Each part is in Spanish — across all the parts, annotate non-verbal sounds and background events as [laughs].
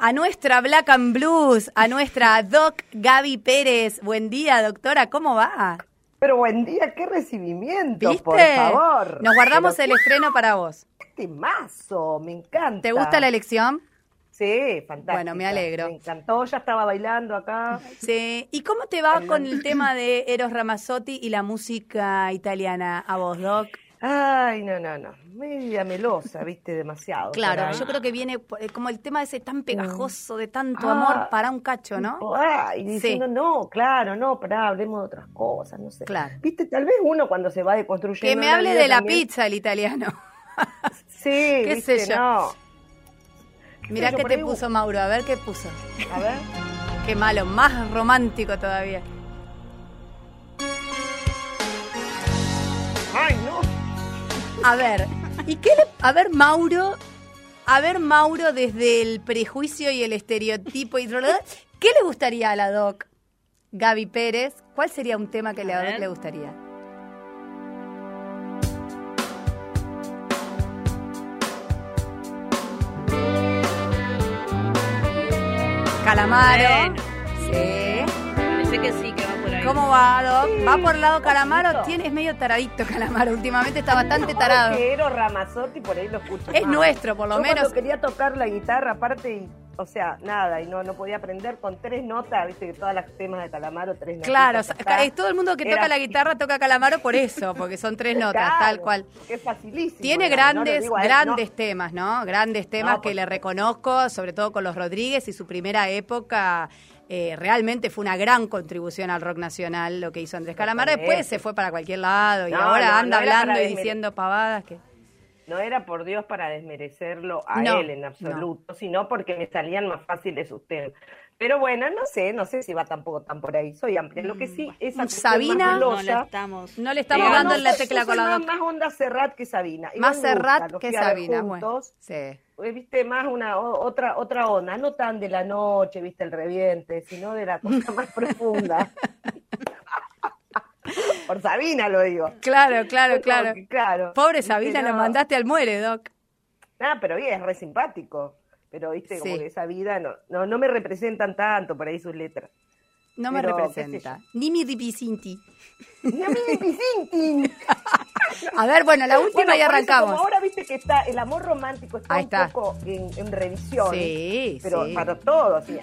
a nuestra Black and Blues, a nuestra Doc Gaby Pérez. Buen día, doctora, ¿cómo va? Pero buen día, qué recibimiento, por favor. Nos guardamos el estreno para vos. Este mazo, me encanta. ¿Te gusta la elección? Sí, fantástico. Bueno, me alegro. Me encantó, ya estaba bailando acá. Sí. ¿Y cómo te va con el tema de Eros Ramazzotti y la música italiana a vos, Doc? Ay, no, no, no. Media melosa, viste, demasiado. Claro, yo creo que viene eh, como el tema ese tan pegajoso de tanto amor ah. para un cacho, ¿no? Ay, diciendo, no, claro, no, pará, hablemos de otras cosas, no sé. Claro. Viste, tal vez uno cuando se va deconstruyendo. Que me hable de la pizza el italiano. [laughs] Sí, ¿Qué sé yo? No. Mirá qué te puso Mauro, a ver qué puso. A ver. Qué malo, más romántico todavía. A ver, ¿y qué le, a ver Mauro, a ver Mauro desde el prejuicio y el estereotipo y ¿qué le gustaría a la doc Gaby Pérez? ¿Cuál sería un tema que le, le gustaría? Calamaro. Sí. Parece que sí, ¿Cómo va, Doc? ¿Va por el lado Calamaro? Tienes medio taradito Calamaro. Últimamente está bastante tarado. Quiero Ramazotti, por ahí lo escucho. Es nuestro, por lo Yo menos. quería tocar la guitarra aparte y o sea, nada, y no, no podía aprender con tres notas, viste que todas las temas de Calamaro, tres notas. Claro, es todo el mundo que toca la guitarra toca Calamaro por eso, porque son tres notas, tal cual. Es facilísimo. Tiene grandes, grandes temas, ¿no? Grandes temas que le reconozco, sobre todo con los Rodríguez y su primera época. Eh, realmente fue una gran contribución al rock nacional lo que hizo Andrés Calamaro. Después se fue para cualquier lado y ahora anda hablando y diciendo pavadas que no era por Dios para desmerecerlo a él en absoluto, sino porque me salían más fáciles sus temas. Pero bueno, no sé, no sé si va tampoco tan por ahí. Soy amplia. Lo que sí mm, es Sabina no le estamos, no le estamos dando en la tecla con la Más onda Serrat que Sabina. más Serrat que Sabina, bueno. Sí. Eh, viste más una otra otra onda, no tan de la noche, viste el reviente, sino de la cosa [laughs] más profunda. Por Sabina lo digo. Claro, claro, claro. claro. Pobre Sabina, lo mandaste al muere, Doc. Ah, pero bien, es re simpático. Pero, viste, como que esa vida no, no, no me representan tanto por ahí sus letras. No me representa. Ni mi ripicinti. Ni mi ripicinti. [laughs] A ver, bueno, la última y arrancamos. ahora viste que está el amor romántico está, un poco en, revisión. Sí, pero para todos. Sí,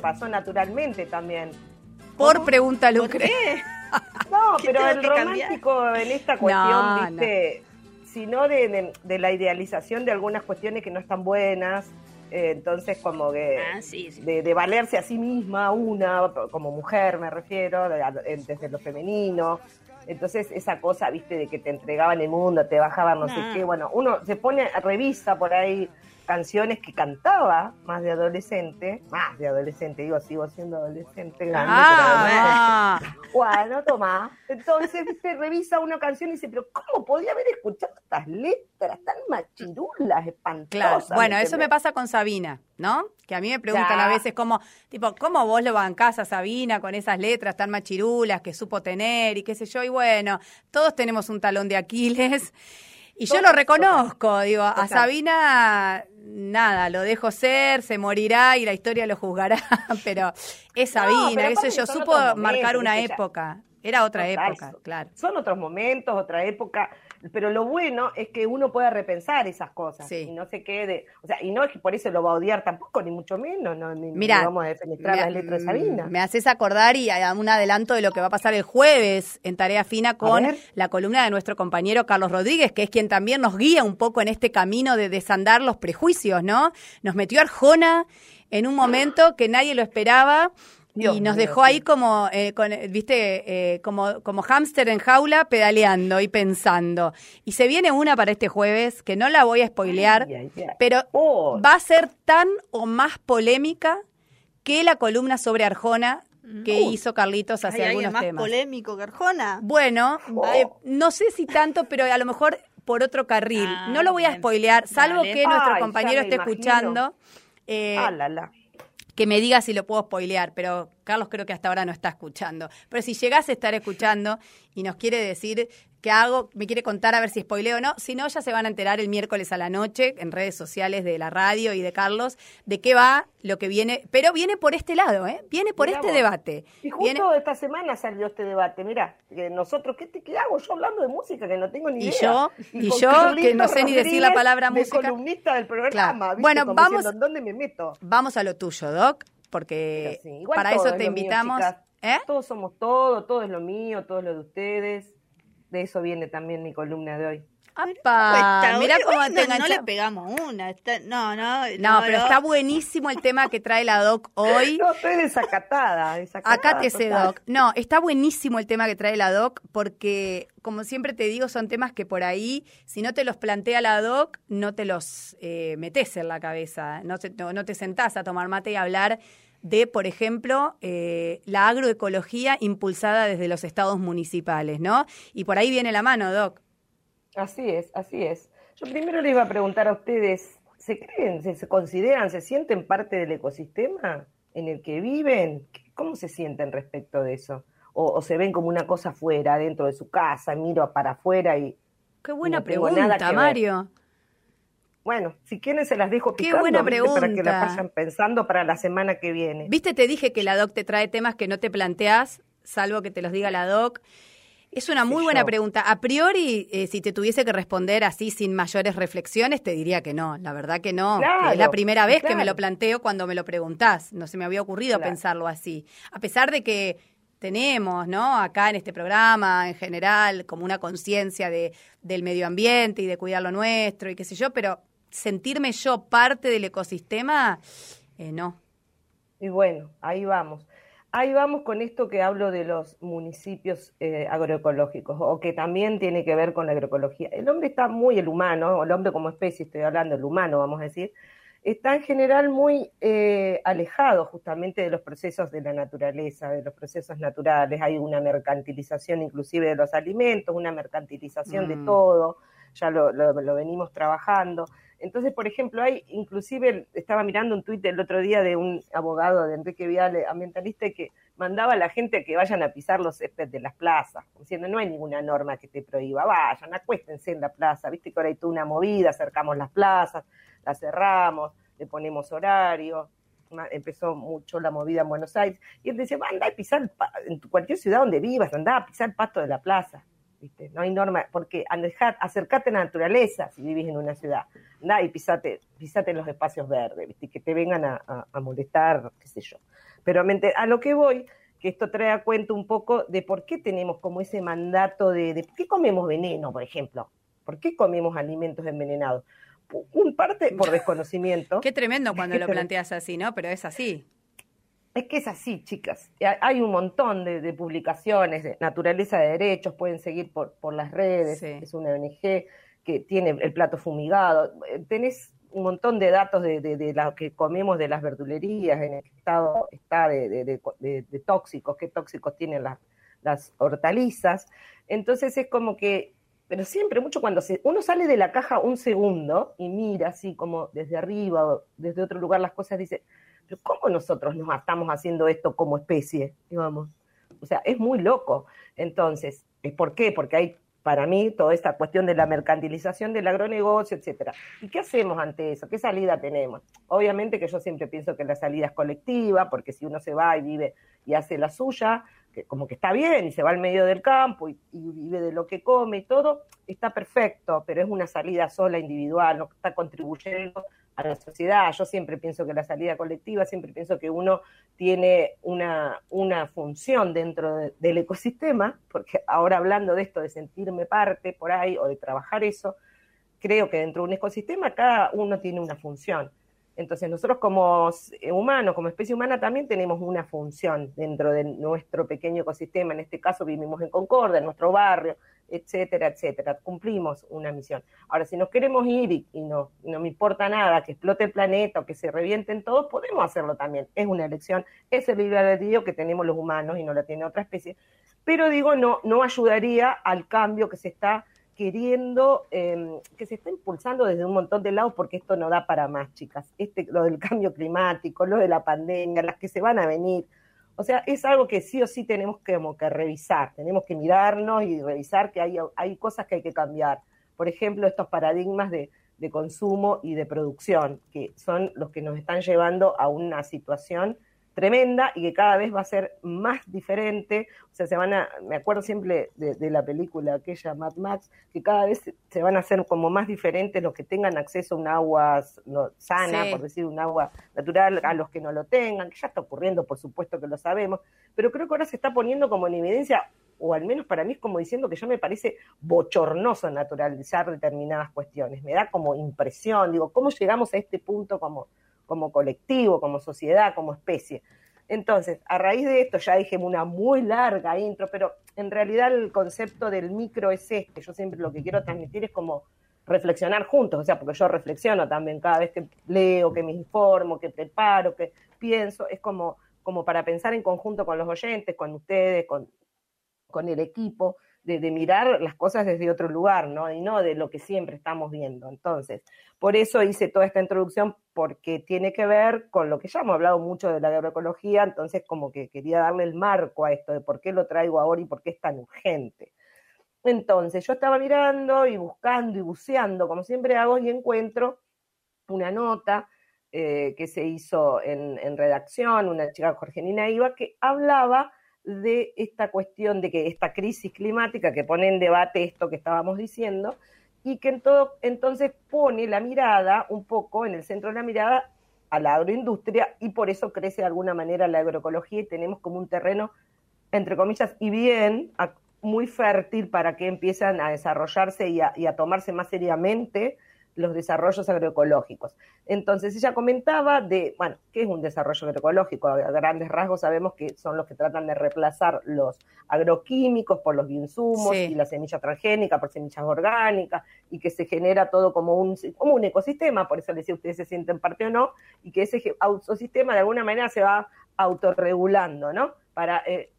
pasó naturalmente también. Por pregunta Lucre. [laughs] No, pero el romántico en esta cuestión, viste, sino de, la idealización de algunas cuestiones que no están buenas. Eh, entonces, como que ah, De, valerse a sí misma, una, como mujer me refiero, desde lo femenino. Entonces, esa cosa, viste, de que te entregaban el mundo, te bajaban no sé qué. Bueno, uno se pone, revisa por ahí canciones que cantaba más de adolescente, más de adolescente, digo, sigo siendo adolescente grande, ah, [laughs] bueno, toma. Entonces, viste, revisa una canción y dice, pero ¿cómo podía haber escuchado estas letras tan machirulas, espantosas? Claro. Bueno, eso me pasa con Sabina, ¿no? Que a mí me preguntan a veces como, tipo, ¿cómo vos lo bancás a Sabina con esas letras tan machirulas que supo tener y qué sé yo? Y bueno, todos tenemos un talón de Aquiles. Y yo lo reconozco, digo, a Sabina nada, lo dejo ser, se morirá y la historia lo juzgará, [laughs] pero es Sabina, eso yo, supo marcar una época. Era otra época, claro. Son otros momentos, otra época, pero lo bueno es que uno pueda repensar esas cosas y no se quede, o sea, y no es que por eso lo va a odiar tampoco, ni mucho menos, no, ni, vamos a defenestrar las letras de Sabina. Me haces acordar y un adelanto de lo que va a pasar el jueves en Tarea Fina con la columna de nuestro compañero Carlos Rodríguez, que es quien también nos guía un poco en este camino de desandar los prejuicios, ¿no? Nos metió Arjona en un momento que nadie lo esperaba y nos dejó ahí como, eh, con, viste, eh, como, como hámster en jaula pedaleando y pensando. Y se viene una para este jueves que no la voy a spoilear, pero oh. va a ser tan o más polémica que la columna sobre Arjona que hizo Carlitos hace algunos más temas. polémico que Arjona? Bueno, oh. eh, no sé si tanto, pero a lo mejor por otro carril. Ah, no lo voy a spoilear, salvo que nuestro compañero esté escuchando. ah, la, la que me diga si lo puedo spoilear, pero Carlos creo que hasta ahora no está escuchando. Pero si llegase a estar escuchando y nos quiere decir qué hago, me quiere contar a ver si spoileo o no. Si no, ya se van a enterar el miércoles a la noche en redes sociales de la radio y de Carlos de qué va lo que viene. Pero viene por este lado, ¿eh? Viene por este debate. Y justo esta semana salió este debate. Mira, nosotros, ¿qué, ¿qué hago yo hablando de música que no tengo ni idea? Y yo, y, yo que no sé ni decir la palabra música. columnista del programa. Bueno, vamos. ¿Dónde me meto? Vamos a lo tuyo, Doc, porque para eso te invitamos. ¿Eh? Todos somos todo, todo es lo mío, todo es lo de ustedes. De eso viene también mi columna de hoy. ¡Apa! Mira cómo te no, no, le pegamos una. no, no, no. pero está buenísimo el tema que trae la doc [laughs] hoy. No, estoy desacatada. desacatada Acá te sé, doc. No, está buenísimo el tema que trae la doc porque, como siempre te digo, son temas que por ahí, si no te los plantea la doc, no te los eh, metes en la cabeza. No te, no te sentás a tomar mate y hablar de, por ejemplo, eh, la agroecología impulsada desde los estados municipales, ¿no? Y por ahí viene la mano, Doc. Así es, así es. Yo primero le iba a preguntar a ustedes, ¿se creen, se, consideran, se sienten parte del ecosistema en el que viven? ¿Cómo se sienten respecto de eso? O, se ven como una cosa fuera, dentro de su casa, miro para afuera y... Qué buena pregunta, Mario. Bueno, si quieren se las dejo picando Qué buena pregunta. para que la vayan pensando para la semana que viene. Viste, te dije que la doc te trae temas que no te planteas, salvo que te los diga la doc. Es una muy buena pregunta. A priori, eh, si te tuviese que responder así sin mayores reflexiones, te diría que no. La verdad que no. es la primera vez que me lo planteo cuando me lo preguntás. No se me había ocurrido pensarlo así. A pesar de que tenemos, ¿no? Acá en este programa, en general, como una conciencia de, del medio ambiente y de cuidar lo nuestro y qué sé yo, pero sentirme yo parte del ecosistema, eh, no. Y bueno, ahí vamos. Ahí vamos con esto que hablo de los municipios eh, agroecológicos, o que también tiene que ver con la agroecología. El hombre está muy, el humano, el hombre como especie, estoy hablando, el humano, vamos a decir, está en general muy eh, alejado justamente de los procesos de la naturaleza, de los procesos naturales. Hay una mercantilización inclusive de los alimentos, una mercantilización de mm. todo, ya lo venimos trabajando. Entonces, por ejemplo, hay, inclusive, estaba mirando un tuit el otro día de un abogado de Enrique Viale, ambientalista, que mandaba a la gente a que vayan a pisar los céspedes de las plazas, diciendo, no hay ninguna norma que te prohíba, vayan, acuéstense en la plaza, viste que ahora hay toda una movida, acercamos las plazas, las cerramos, le ponemos horario, empezó mucho la movida en Buenos Aires, y él decía, anda a pisar, en cualquier ciudad donde vivas, anda a pisar el pasto de la plaza. No hay norma, porque acercate a la naturaleza si vivís en una ciudad, anda y pisate, pisate en los espacios verdes, ¿viste? que te vengan a, molestar, qué sé yo. Pero a lo que voy, que esto trae a cuenta un poco de por qué tenemos como ese mandato de, de por qué comemos veneno, por ejemplo, por qué comemos alimentos envenenados. Un parte por desconocimiento. Qué tremendo [laughs] cuando lo planteas así, ¿no? Pero es así. Es que es así, chicas. Hay un montón de, publicaciones de naturaleza de derechos, pueden seguir por, por las redes, es una ONG que tiene el plato fumigado. Eh, tenés un montón de datos de, de, lo que comemos de las verdulerías, en el estado está de, tóxicos, qué tóxicos tienen las, las hortalizas. Entonces es como que, pero siempre mucho cuando se, uno sale de la caja un segundo y mira así como desde arriba o desde otro lugar las cosas, dice, pero ¿cómo nosotros nos estamos haciendo esto como especie? Digamos. O sea, es muy loco. Entonces, ¿por qué? Porque hay para mí toda esta cuestión de la mercantilización del agronegocio, etcétera. ¿Y qué hacemos ante eso? ¿Qué salida tenemos? Obviamente que yo siempre pienso que la salida es colectiva, porque si uno se va y vive y hace la suya, que como que está bien y se va al medio del campo y, y, vive de lo que come y todo, está perfecto, pero es una salida sola, individual, no está contribuyendo a la sociedad. Yo siempre pienso que la salida colectiva, siempre pienso que uno tiene una, una función dentro del ecosistema, porque ahora hablando de esto, de sentirme parte por ahí o de trabajar eso, creo que dentro de un ecosistema cada uno tiene una función. Entonces nosotros como humanos, como especie humana, también tenemos una función dentro de nuestro pequeño ecosistema. En este caso vivimos en Concordia, en nuestro barrio, etcétera, etcétera. Cumplimos una misión. Ahora, si nos queremos ir y, no, no me importa nada, que explote el planeta o que se revienten todos, podemos hacerlo también. Es una elección, es el libre albedrío que tenemos los humanos y no la tiene otra especie. Pero digo, no, no ayudaría al cambio que se está queriendo, em, que se está impulsando desde un montón de lados, porque esto no da para más, chicas. Este, lo del cambio climático, lo de la pandemia, las que se van a venir. O sea, es algo que sí o sí tenemos que, como que revisar, tenemos que mirarnos y revisar que hay, hay cosas que hay que cambiar. Por ejemplo, estos paradigmas de, de consumo y de producción, que son los que nos están llevando a una situación tremenda y que cada vez va a ser más diferente. O sea, se van a, me acuerdo siempre de, la película aquella Mad Max, que cada vez se van a hacer como más diferentes los que tengan acceso a un agua sana, por decir, un agua natural, a los que no lo tengan, que ya está ocurriendo, por supuesto que lo sabemos, pero creo que ahora se está poniendo como en evidencia, o al menos para mí es como diciendo que ya me parece bochornoso naturalizar determinadas cuestiones, me da como impresión, digo, ¿cómo llegamos a este punto como como colectivo, como sociedad, como especie. Entonces, a raíz de esto, ya dije una muy larga intro, pero en realidad el concepto del micro es este. Yo siempre lo que quiero transmitir es como reflexionar juntos, o sea, porque yo reflexiono también cada vez que leo, que me informo, que preparo, que pienso, es como, como para pensar en conjunto con los oyentes, con ustedes, con, con el equipo, de, mirar las cosas desde otro lugar, ¿no? Y no de lo que siempre estamos viendo. Entonces, por eso hice toda esta introducción, porque tiene que ver con lo que ya hemos hablado mucho de la agroecología, entonces como que quería darle el marco a esto de por qué lo traigo ahora y por qué es tan urgente. Entonces, yo estaba mirando y buscando y buceando, como siempre hago, y encuentro una nota eh, que se hizo en, en redacción, una chica Jorgelina Iba, que hablaba de esta cuestión de que esta crisis climática que pone en debate esto que estábamos diciendo y que en todo, entonces pone la mirada un poco en el centro de la mirada a la agroindustria y por eso crece de alguna manera la agroecología y tenemos como un terreno, entre comillas, y bien, muy fértil para que empiezan a desarrollarse y a tomarse más seriamente los desarrollos agroecológicos. Entonces ella comentaba de, bueno, ¿qué es un desarrollo agroecológico? A grandes rasgos sabemos que son los que tratan de reemplazar los agroquímicos por los bioinsumos y la semilla transgénica por semillas orgánicas y que se genera todo como un, como un ecosistema, por eso les decía ustedes se sienten parte o no, y que ese ecosistema de alguna manera se va autorregulando, ¿no? Para, eh,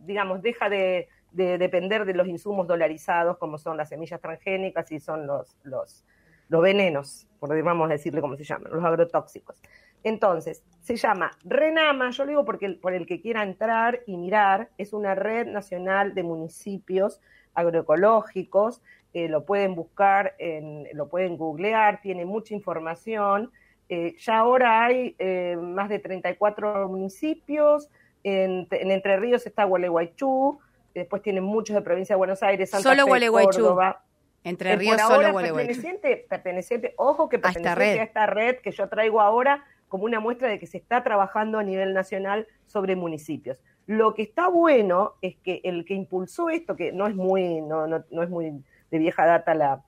digamos, deja de, de depender de los insumos dolarizados como son las semillas transgénicas y son los, los los venenos, por vamos a decirle cómo se llaman, los agrotóxicos. Entonces, se llama RENAMA, yo lo digo porque por el que quiera entrar y mirar, es una red nacional de municipios agroecológicos, eh, lo pueden buscar, en, lo pueden googlear, tiene mucha información. Eh, ya ahora hay eh, más de 34 municipios, en, Entre Ríos está Gualeguaychú, después tienen muchos de provincia de Buenos Aires, Santa Solo Fe, Córdoba. Entre Ríos solo perteneciente, perteneciente, ojo que perteneciente a esta, red que yo traigo ahora como una muestra de que se está trabajando a nivel nacional sobre municipios. Lo que está bueno es que el que impulsó esto, que no es muy, no, no, no es muy de vieja data la,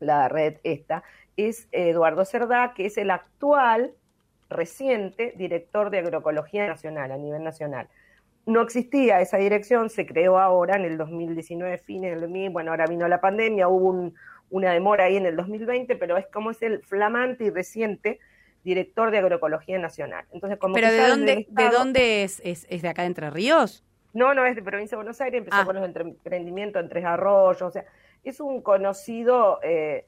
la red esta, es Eduardo Cerdá, que es el actual reciente director de agroecología nacional, a nivel nacional no existía esa dirección, se creó ahora en el 2019, fines del 2000, bueno, ahora vino la pandemia, hubo una demora ahí en el 2020, pero es como es el flamante y reciente director de Agroecología Nacional. Entonces, como ¿Pero de dónde, de dónde es, es, de acá de Entre Ríos? No, no, es de provincia de Buenos Aires, empezó ah. con los emprendimientos en Tres Arroyos, o sea, es un conocido... Eh,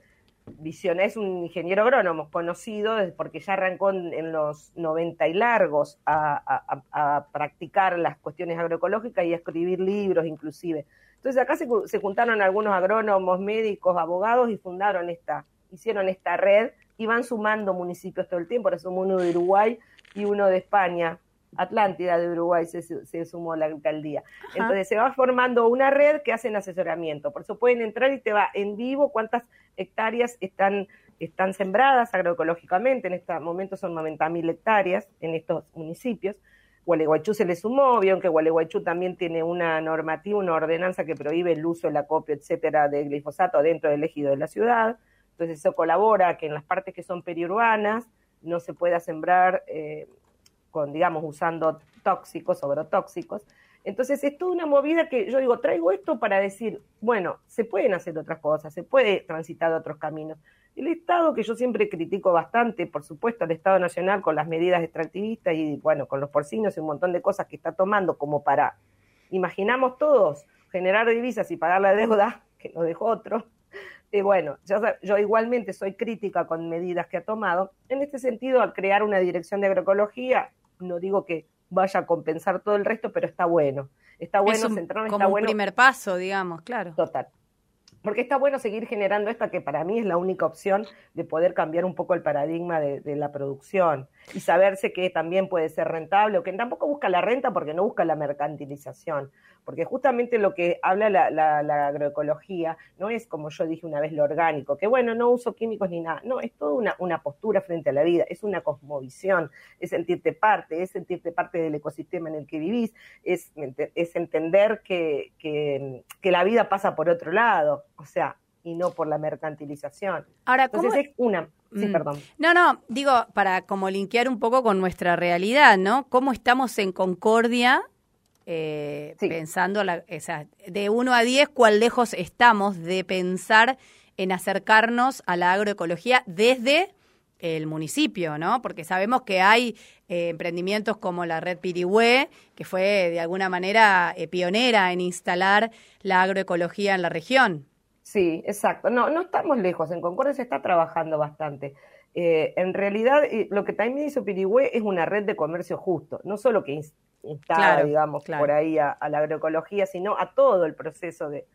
Es un ingeniero agrónomo conocido porque ya arrancó en, los 90 y largos a, practicar las cuestiones agroecológicas y a escribir libros inclusive. Entonces acá se, juntaron algunos agrónomos, médicos, abogados y fundaron esta, hicieron esta red y van sumando municipios todo el tiempo, ahora somos uno de Uruguay y uno de España, Atlántida de Uruguay se, sumó a la alcaldía. Entonces se va formando una red que hacen asesoramiento. Por eso pueden entrar y te va en vivo cuántas hectáreas están, están sembradas agroecológicamente. En este momento son 90.000 hectáreas en estos municipios. Gualeguaychú se le sumó, vieron que Gualeguaychú también tiene una normativa, una ordenanza que prohíbe el uso, el acopio, etcétera, de glifosato dentro del ejido de la ciudad. Entonces eso colabora que en las partes que son periurbanas no se pueda sembrar eh, con, digamos, usando tóxicos, tóxicos. Entonces es toda una movida que yo digo, traigo esto para decir, bueno, se pueden hacer otras cosas, se puede transitar otros caminos. El Estado, que yo siempre critico bastante, por supuesto, el Estado Nacional con las medidas extractivistas y, bueno, con los porcinos y un montón de cosas que está tomando como para, imaginamos todos, generar divisas y pagar la deuda, [laughs] que nos dejó otro. Y bueno, yo igualmente soy crítica con medidas que ha tomado. En este sentido, al crear una dirección de agroecología, no digo que vaya a compensar todo el resto, pero está bueno. Está bueno es un, centrarnos, como un primer paso, digamos, claro. Total porque está bueno seguir generando esta que para mí es la única opción de poder cambiar un poco el paradigma de, la producción y saberse que también puede ser rentable o que tampoco busca la renta porque no busca la mercantilización, porque justamente lo que habla la, agroecología no es como yo dije una vez lo orgánico, que bueno, no uso químicos ni nada, no, es toda una, una postura frente a la vida, es una cosmovisión, es sentirte parte, es sentirte parte del ecosistema en el que vivís, es, es entender que, que, que la vida pasa por otro lado o sea, y no por la mercantilización. Ahora, Entonces es una... Sí, mm. perdón. No, no, digo, para como linkear un poco con nuestra realidad, ¿no? ¿Cómo estamos en concordia eh, pensando, la, o sea, de 1 a 10, cuál lejos estamos de pensar en acercarnos a la agroecología desde el municipio, ¿no? Porque sabemos que hay eh, emprendimientos como la red Pirigüe, que fue de alguna manera eh, pionera en instalar la agroecología en la región. Sí, exacto. No, no estamos lejos. En Concordia se está trabajando bastante. Eh, en realidad, lo que también hizo Pirigüe es una red de comercio justo, no solo que instala, digamos, por ahí a, la agroecología, sino a todo el proceso de,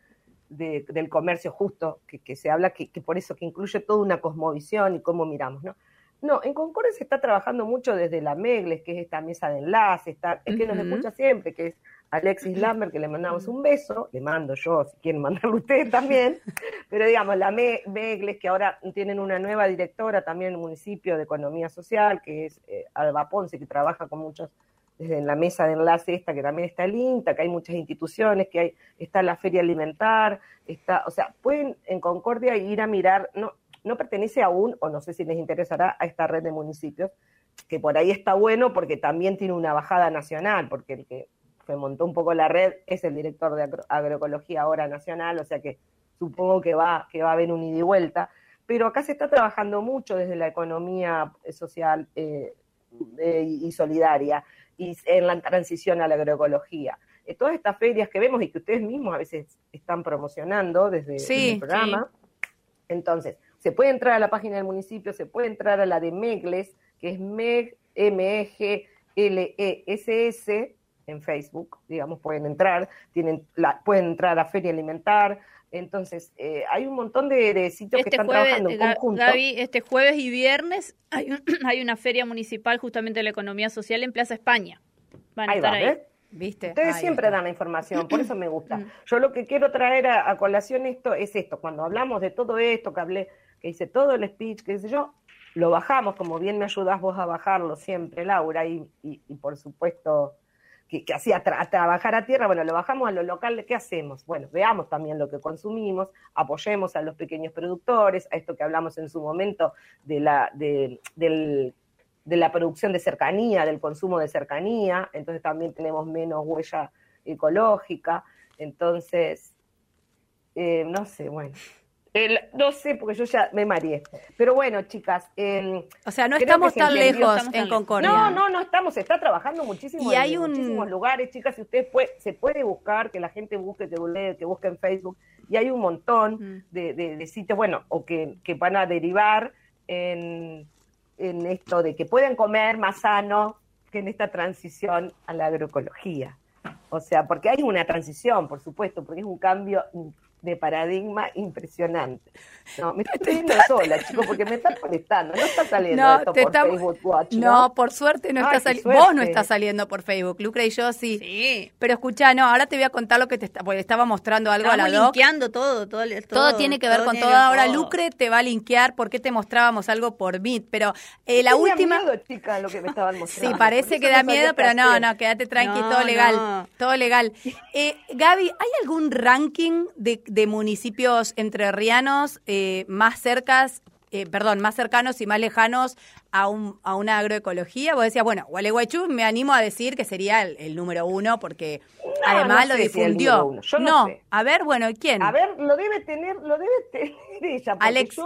del comercio justo, que, se habla, que, por eso que incluye toda una cosmovisión y cómo miramos, ¿no? No, en Concordia se está trabajando mucho desde la MEGLES, que es esta mesa de enlace, está, es que nos escucha siempre, que es Alexis Lambert, que le mandamos un beso, le mando yo, si quieren mandarlo ustedes también, [laughs] pero digamos, la MEGLES, que ahora tienen una nueva directora también en el municipio de Economía Social, que es eh, Alba Ponce, que trabaja con muchos, desde la mesa de enlace esta, que también está el INTA, que hay muchas instituciones, que hay, está la Feria Alimentar, está, o sea, pueden en Concordia ir a mirar, no, no pertenece aún, o no sé si les interesará, a esta red de municipios, que por ahí está bueno porque también tiene una bajada nacional, porque el que se montó un poco la red, es el director de agroecología ahora nacional, o sea que supongo que va, que va a haber un ida y vuelta. Pero acá se está trabajando mucho desde la economía social eh, y solidaria y en la transición a la agroecología. Eh, todas estas ferias que vemos y que ustedes mismos a veces están promocionando desde, el programa. Entonces, se puede entrar a la página del municipio, se puede entrar a la de MEGLES, que es MEG, M-E-G-L-E-S-S, en Facebook, digamos, pueden entrar, tienen la, pueden entrar a Feria Alimentar, entonces, eh, hay un montón de, sitios que este están trabajando en conjunto. Gaby, este jueves y viernes hay, [clears throat] hay, una feria municipal justamente de la economía social en Plaza España. Van a estar ahí. ¿Viste? Ustedes siempre dan la información, por eso me gusta. Mm. Yo lo que quiero traer a, colación esto es esto, cuando hablamos de todo esto, que hablé, que hice todo el speech, que sé yo, lo bajamos, como bien me ayudas vos a bajarlo siempre, Laura, y, y por supuesto que, hacía trabajar a tierra, bueno, lo bajamos a lo local, ¿qué hacemos? Bueno, veamos también lo que consumimos, apoyemos a los pequeños productores, a esto que hablamos en su momento de la, de, de la producción de cercanía, del consumo de cercanía, entonces también tenemos menos huella ecológica, entonces, eh, no sé, bueno, no sé, porque yo ya me mareé. Pero bueno, chicas. Em, o sea, no estamos tan lejos en Concordia. No, no, no estamos. Se está trabajando muchísimo y hay en muchísimos lugares, chicas. Si ustedes puede, se puede buscar, que la gente busque, que, que busque en Facebook. Y hay un montón mm. de, sitios, bueno, o que, que van a derivar en, en esto de que pueden comer más sano que en esta transición a la agroecología. O sea, porque hay una transición, por supuesto, porque es un cambio de paradigma impresionante. No, me [laughs] estoy viendo sola, chicos, porque me está molestando. No está saliendo esto por Facebook Watch. ¿no? por suerte no está saliendo. Vos no estás saliendo por Facebook. Lucre y yo sí. Sí. Pero escucha, no, ahora te voy a contar lo que te está, porque estaba mostrando algo a la doc. linkeando todo, todo, todo. Todo tiene que ver con todo. Ahora Lucre te va a linkear porque te mostrábamos algo por Meet. Pero eh, la última. Miedo, chica, lo que me estaban [laughs] mostrando. Sí, parece que da miedo, pero no, no, quédate tranqui, todo legal. Todo legal. [laughs] Eh, Gaby, ¿hay algún ranking de de municipios entrerrianos eh, más cercas, eh, perdón, más cercanos y más lejanos a, un, a una agroecología? Vos decías, bueno, Gualeguaychú me animo a decir que sería el, número uno porque además lo difundió. no, a ver, bueno, ¿quién? A ver, lo debe tener, lo debe tener ella. Alexis.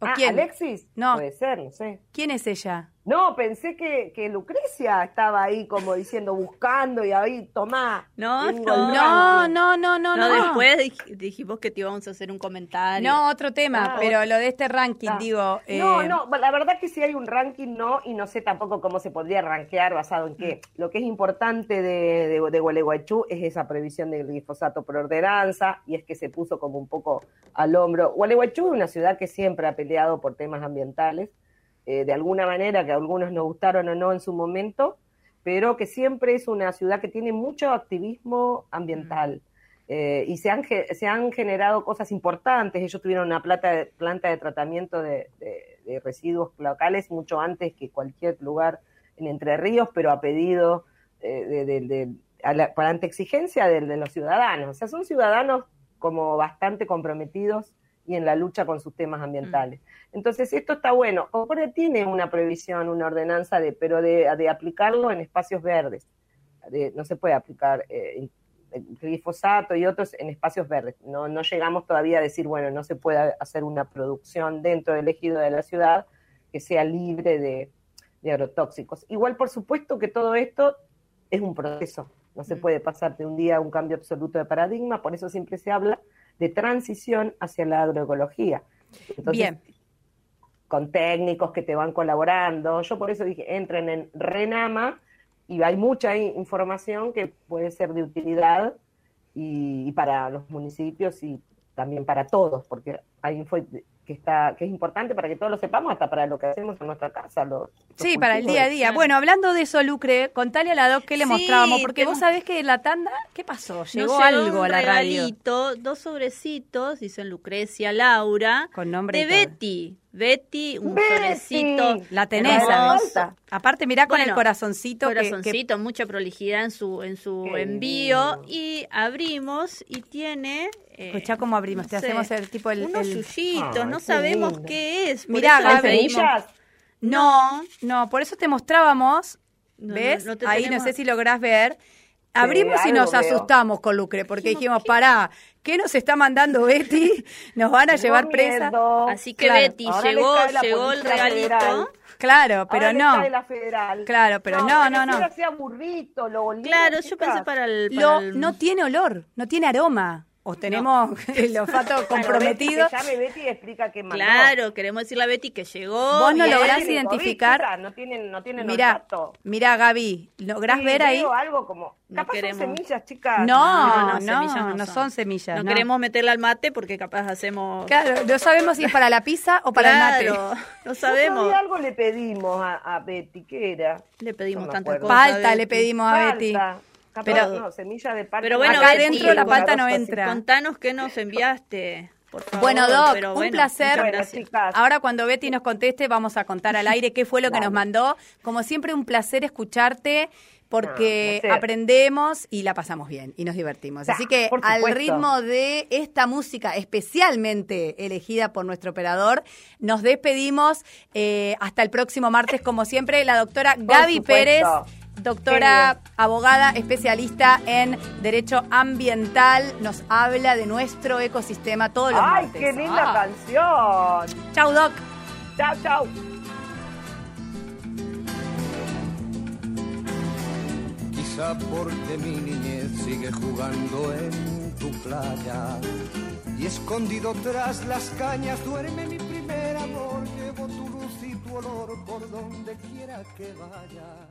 ¿O ah, quién? Alexis. No. Puede ser, no sé. ¿Quién es ella? No, pensé que, que, Lucrecia estaba ahí como diciendo, buscando y ahí, tomá. No, no, no, no, no, no, no. Después dijimos que te íbamos a hacer un comentario. No, otro tema, pero lo de este ranking, ah. digo. No, eh, no, la verdad que si hay un ranking, no, y no sé tampoco cómo se podría rankear basado en qué. Mm. Lo que es importante de, de, de Gualeguaychú es esa previsión del glifosato por ordenanza, y es que se puso como un poco al hombro. Gualeguaychú es una ciudad que siempre ha peleado por temas ambientales eh, de alguna manera, que a algunos nos gustaron o no en su momento, pero que siempre es una ciudad que tiene mucho activismo ambiental. Eh, y se han, se han generado cosas importantes. Ellos tuvieron una planta de, planta de tratamiento de, residuos locales mucho antes que cualquier lugar en Entre Ríos, pero a pedido eh, de, para ante exigencia de, los ciudadanos. O sea, son ciudadanos como bastante comprometidos y en la lucha con sus temas ambientales. Mm. Entonces, esto está bueno. Concordia tiene una previsión, una ordenanza, de, pero de, aplicarlo en espacios verdes. no se puede aplicar eh, glifosato y otros en espacios verdes. No, no llegamos todavía a decir, bueno, no se puede hacer una producción dentro del ejido de la ciudad que sea libre de, de agrotóxicos. Igual, por supuesto que todo esto es un proceso. No se mm. puede pasar de un día a un cambio absoluto de paradigma, por eso siempre se habla de transición hacia la agroecología. Bien. Con técnicos que te van colaborando. Yo por eso dije, entren en Renama y hay mucha información que puede ser de utilidad y, para los municipios y también para todos, porque hay info que está que es importante para que todos lo sepamos, hasta para lo que hacemos en nuestra casa. sí, para el día a día. Bueno, hablando de eso, Lucre, contale a la doc qué le mostrábamos, porque vos sabés que la tanda, ¿qué pasó? Llegó, algo a la regalito, radio. Dos sobrecitos, dicen Lucrecia, Laura, con nombre de Betty. Betty, un sobrecito. La tenés, Aparte, mirá con el corazoncito. Corazoncito, mucha prolijidad en su, en su envío. Y abrimos y tiene. Eh, Escuchá cómo abrimos, te hacemos el tipo el. Unos yuyitos, no sabemos qué es. Mirá, Gaby. No, no, por eso te mostrábamos. ¿Ves? Ahí no sé si lográs ver. Abrimos y nos asustamos con Lucre, porque dijimos, pará, ¿qué nos está mandando Betty? Nos van a llevar presa. Así que Betty, llegó, llegó el regalito. Claro, pero no. Claro, pero no, no, no. claro, yo pensé para el... No tiene olor, no tiene aroma o tenemos [laughs] el olfato comprometido. Betty, explica que Claro, queremos decirle a Betty que llegó. Vos no lográs identificar. no tienen, no tienen mira, mira, Gaby, lográs ver ahí. algo como. No capaz queremos... son semillas, chicas. No, no, no, no, son. semillas. No, queremos meterla al mate porque capaz hacemos. Claro, no sabemos si es para la pizza o para el mate. No sabemos. algo le pedimos a, Betty, ¿qué era? Le pedimos tantas cosas. Palta le pedimos a Betty. Pero, semilla de Pero bueno, acá adentro la palta no entra. Contanos qué nos enviaste. Por favor. Bueno, Doc, un placer. Ahora cuando Betty nos conteste vamos a contar al aire qué fue lo que nos mandó. Como siempre, un placer escucharte porque aprendemos y la pasamos bien y nos divertimos. Así que al ritmo de esta música especialmente elegida por nuestro operador, nos despedimos eh, hasta el próximo martes, como siempre, la doctora Gaby Pérez doctora, abogada, especialista en derecho ambiental, nos habla de nuestro ecosistema todos los ¡Ay, qué linda ah. canción! Chau, Doc. Chau, chau. Quizá porque mi niñez sigue jugando en tu playa y escondido tras las cañas duerme mi primer amor. Llevo tu luz y tu olor por donde quiera que vaya.